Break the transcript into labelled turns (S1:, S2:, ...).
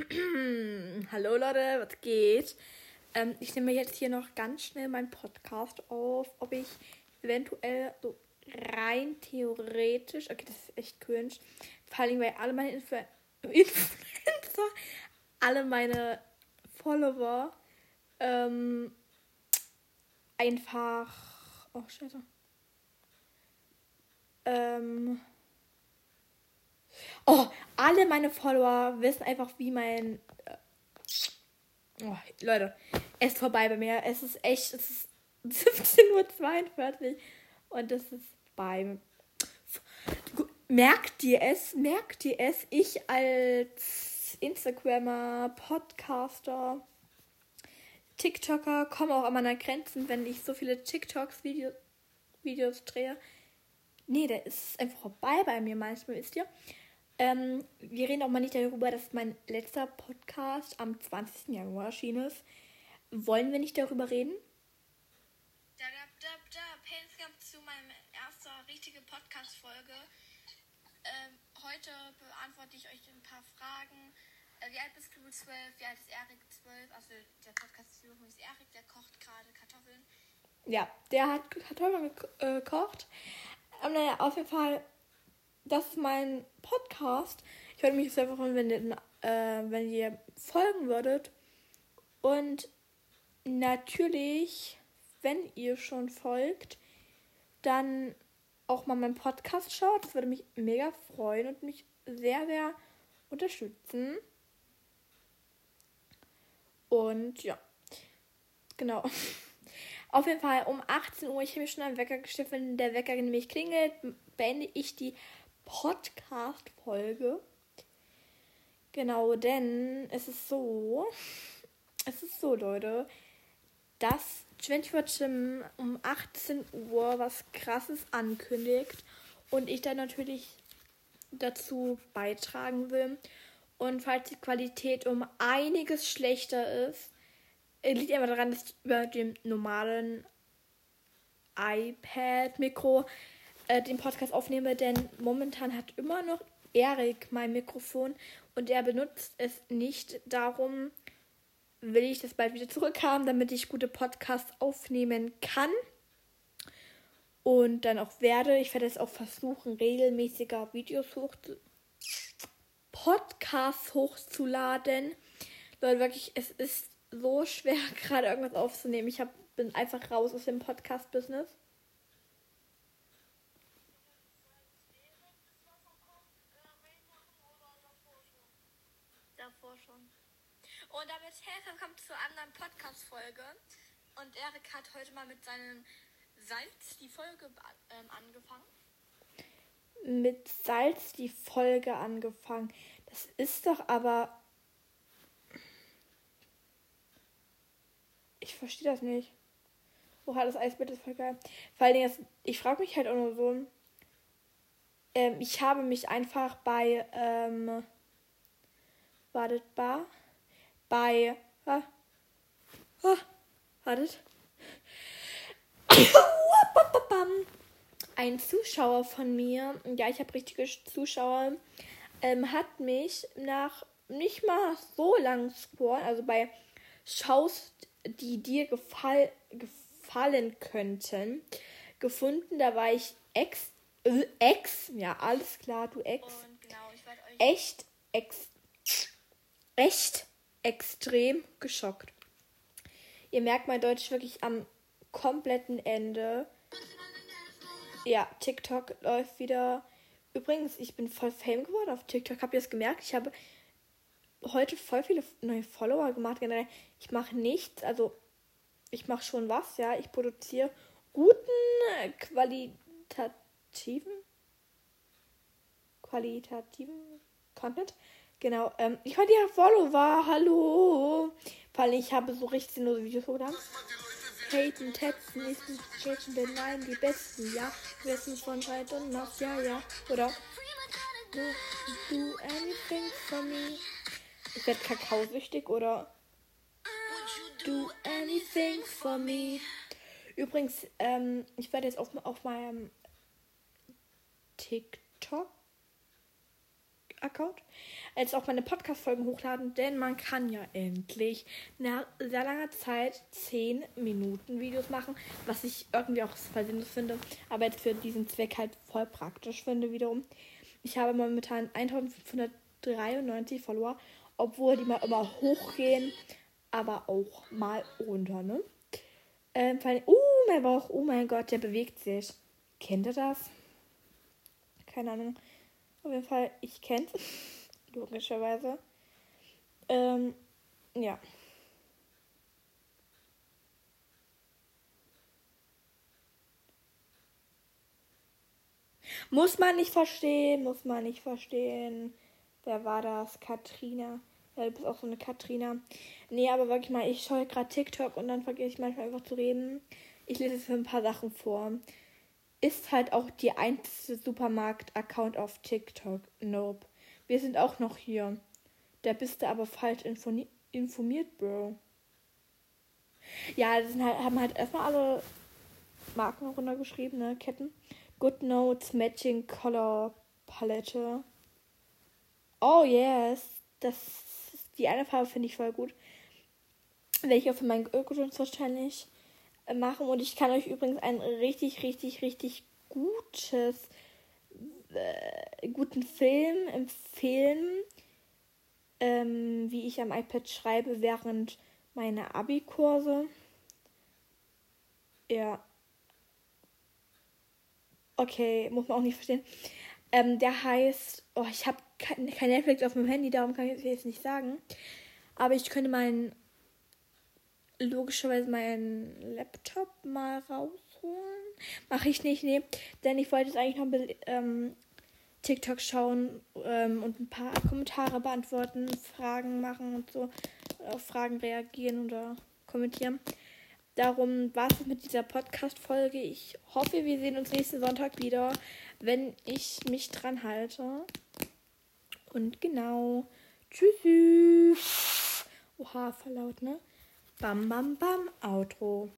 S1: Hallo Leute, was geht? Ähm, ich nehme jetzt hier noch ganz schnell meinen Podcast auf, ob ich eventuell so rein theoretisch, okay, das ist echt cringe, vor allem weil alle meine Influ Influencer, alle meine Follower ähm, einfach, oh scheiße, ähm, Oh, alle meine Follower wissen einfach, wie mein. Äh, oh, Leute, es ist vorbei bei mir. Es ist echt. Es ist 17.42 Uhr. Und es ist bei. Merkt ihr es? Merkt ihr es? Ich als Instagrammer, Podcaster, TikToker komme auch an meine Grenzen, wenn ich so viele TikToks Video, Videos drehe. Nee, der ist einfach vorbei bei mir manchmal, wisst ihr? Ähm, wir reden auch mal nicht darüber, dass mein letzter Podcast am 20. Januar erschienen ist. Wollen wir nicht darüber reden?
S2: Da, da, da, da. Painscap zu meinem ersten richtigen Podcast-Folge. Ähm, heute beantworte ich euch ein paar Fragen. Äh, wie alt bist du? 12? Wie alt ist Erik? 12? Also der Podcast-Führung ist Erik, der kocht gerade Kartoffeln.
S1: Ja, der hat Kartoffeln äh, gekocht. Ähm, naja, auf jeden Fall das ist mein Podcast. Ich würde mich sehr freuen, wenn ihr, äh, wenn ihr folgen würdet. Und natürlich, wenn ihr schon folgt, dann auch mal meinen Podcast schaut. Das würde mich mega freuen und mich sehr, sehr unterstützen. Und ja, genau. Auf jeden Fall um 18 Uhr, ich habe mir schon einen Wecker gestellt, wenn der Wecker nämlich klingelt, beende ich die Podcast-Folge. Genau, denn es ist so, es ist so, Leute, dass 24 Jim um 18 Uhr was krasses ankündigt und ich dann natürlich dazu beitragen will. Und falls die Qualität um einiges schlechter ist, liegt einfach daran, dass ich über dem normalen iPad-Mikro äh, den Podcast aufnehme, denn momentan hat immer noch Erik mein Mikrofon und er benutzt es nicht. Darum will ich das bald wieder zurückhaben, damit ich gute Podcasts aufnehmen kann. Und dann auch werde. Ich werde es auch versuchen, regelmäßiger Videos hoch Podcasts hochzuladen. Leute, wirklich, es ist so schwer, gerade irgendwas aufzunehmen. Ich hab, bin einfach raus aus dem Podcast-Business.
S2: Und damit herzlich willkommen zur anderen Podcast-Folge. Und Erik hat heute mal mit seinem Salz die Folge ähm, angefangen.
S1: Mit Salz die Folge angefangen. Das ist doch aber. Ich verstehe das nicht. Oha, das Eisbild ist voll geil. Vor allen Dingen, ich frage mich halt auch nur so. Ähm, ich habe mich einfach bei. Ähm, wartet, bar bei. Ah, ah, wartet. Ein Zuschauer von mir, ja, ich habe richtige Zuschauer, ähm, hat mich nach nicht mal so lang Scoren, also bei Shows, die dir gefall, gefallen könnten, gefunden. Da war ich ex, äh, ex, ja, alles klar, du ex. Genau, echt, ex, echt extrem geschockt. Ihr merkt mein Deutsch wirklich am kompletten Ende. Ja, TikTok läuft wieder. Übrigens, ich bin voll Fame geworden auf TikTok. Habt ihr es gemerkt? Ich habe heute voll viele neue Follower gemacht. Generell, ich mache nichts. Also, ich mache schon was, ja. Ich produziere guten, qualitativen, qualitativen Content. Genau, ähm, ich war dir Follower, hallo. Weil ich habe so richtig sinnlose Videos hochgeladen. Haten, tetzen, nicht haten, denn nein, die besten, ja. Wissen von weit und nass, ja, ja. Oder do, do anything for me. Ich werde kakaosüchtig oder do anything for me. Übrigens, ähm, ich werde jetzt auf, auf meinem TikTok Account, als auch meine Podcast-Folgen hochladen, denn man kann ja endlich nach sehr langer Zeit 10 Minuten Videos machen, was ich irgendwie auch voll sinnlos finde, aber jetzt für diesen Zweck halt voll praktisch finde wiederum. Ich habe momentan 1593 Follower, obwohl die mal immer hochgehen, aber auch mal runter, ne? Ähm, oh, mein Bauch, oh mein Gott, der bewegt sich. Kennt ihr das? Keine Ahnung. Auf jeden Fall, ich kenne es. Logischerweise. Ähm, ja. Muss man nicht verstehen, muss man nicht verstehen. Wer war das? Katrina. Ja, du bist auch so eine Katrina. Nee, aber wirklich mal, ich schaue gerade TikTok und dann vergesse ich manchmal einfach zu reden. Ich lese jetzt ein paar Sachen vor. Ist halt auch die einzige Supermarkt-Account auf TikTok. Nope. Wir sind auch noch hier. Da bist du aber falsch informiert, Bro. Ja, das halt, haben halt erstmal alle Marken runtergeschrieben, ne? Ketten. Good Notes, Matching Color Palette. Oh yes. Das, die eine Farbe finde ich voll gut. Auch für meinen Ökoschutz wahrscheinlich machen. Und ich kann euch übrigens ein richtig, richtig, richtig gutes, äh, guten Film empfehlen, ähm, wie ich am iPad schreibe während meiner Abi-Kurse. Ja. Okay, muss man auch nicht verstehen. Ähm, der heißt, oh, ich habe kein, kein Netflix auf meinem Handy, darum kann ich es jetzt nicht sagen. Aber ich könnte meinen logischerweise meinen Laptop mal rausholen. Mache ich nicht, nee. Denn ich wollte jetzt eigentlich noch ein ähm, TikTok schauen ähm, und ein paar Kommentare beantworten, Fragen machen und so. Auf Fragen reagieren oder kommentieren. Darum war es mit dieser Podcast-Folge. Ich hoffe, wir sehen uns nächsten Sonntag wieder, wenn ich mich dran halte. Und genau. Tschüss. Oha, verlaut, ne? Bam, bam, bam, Outro.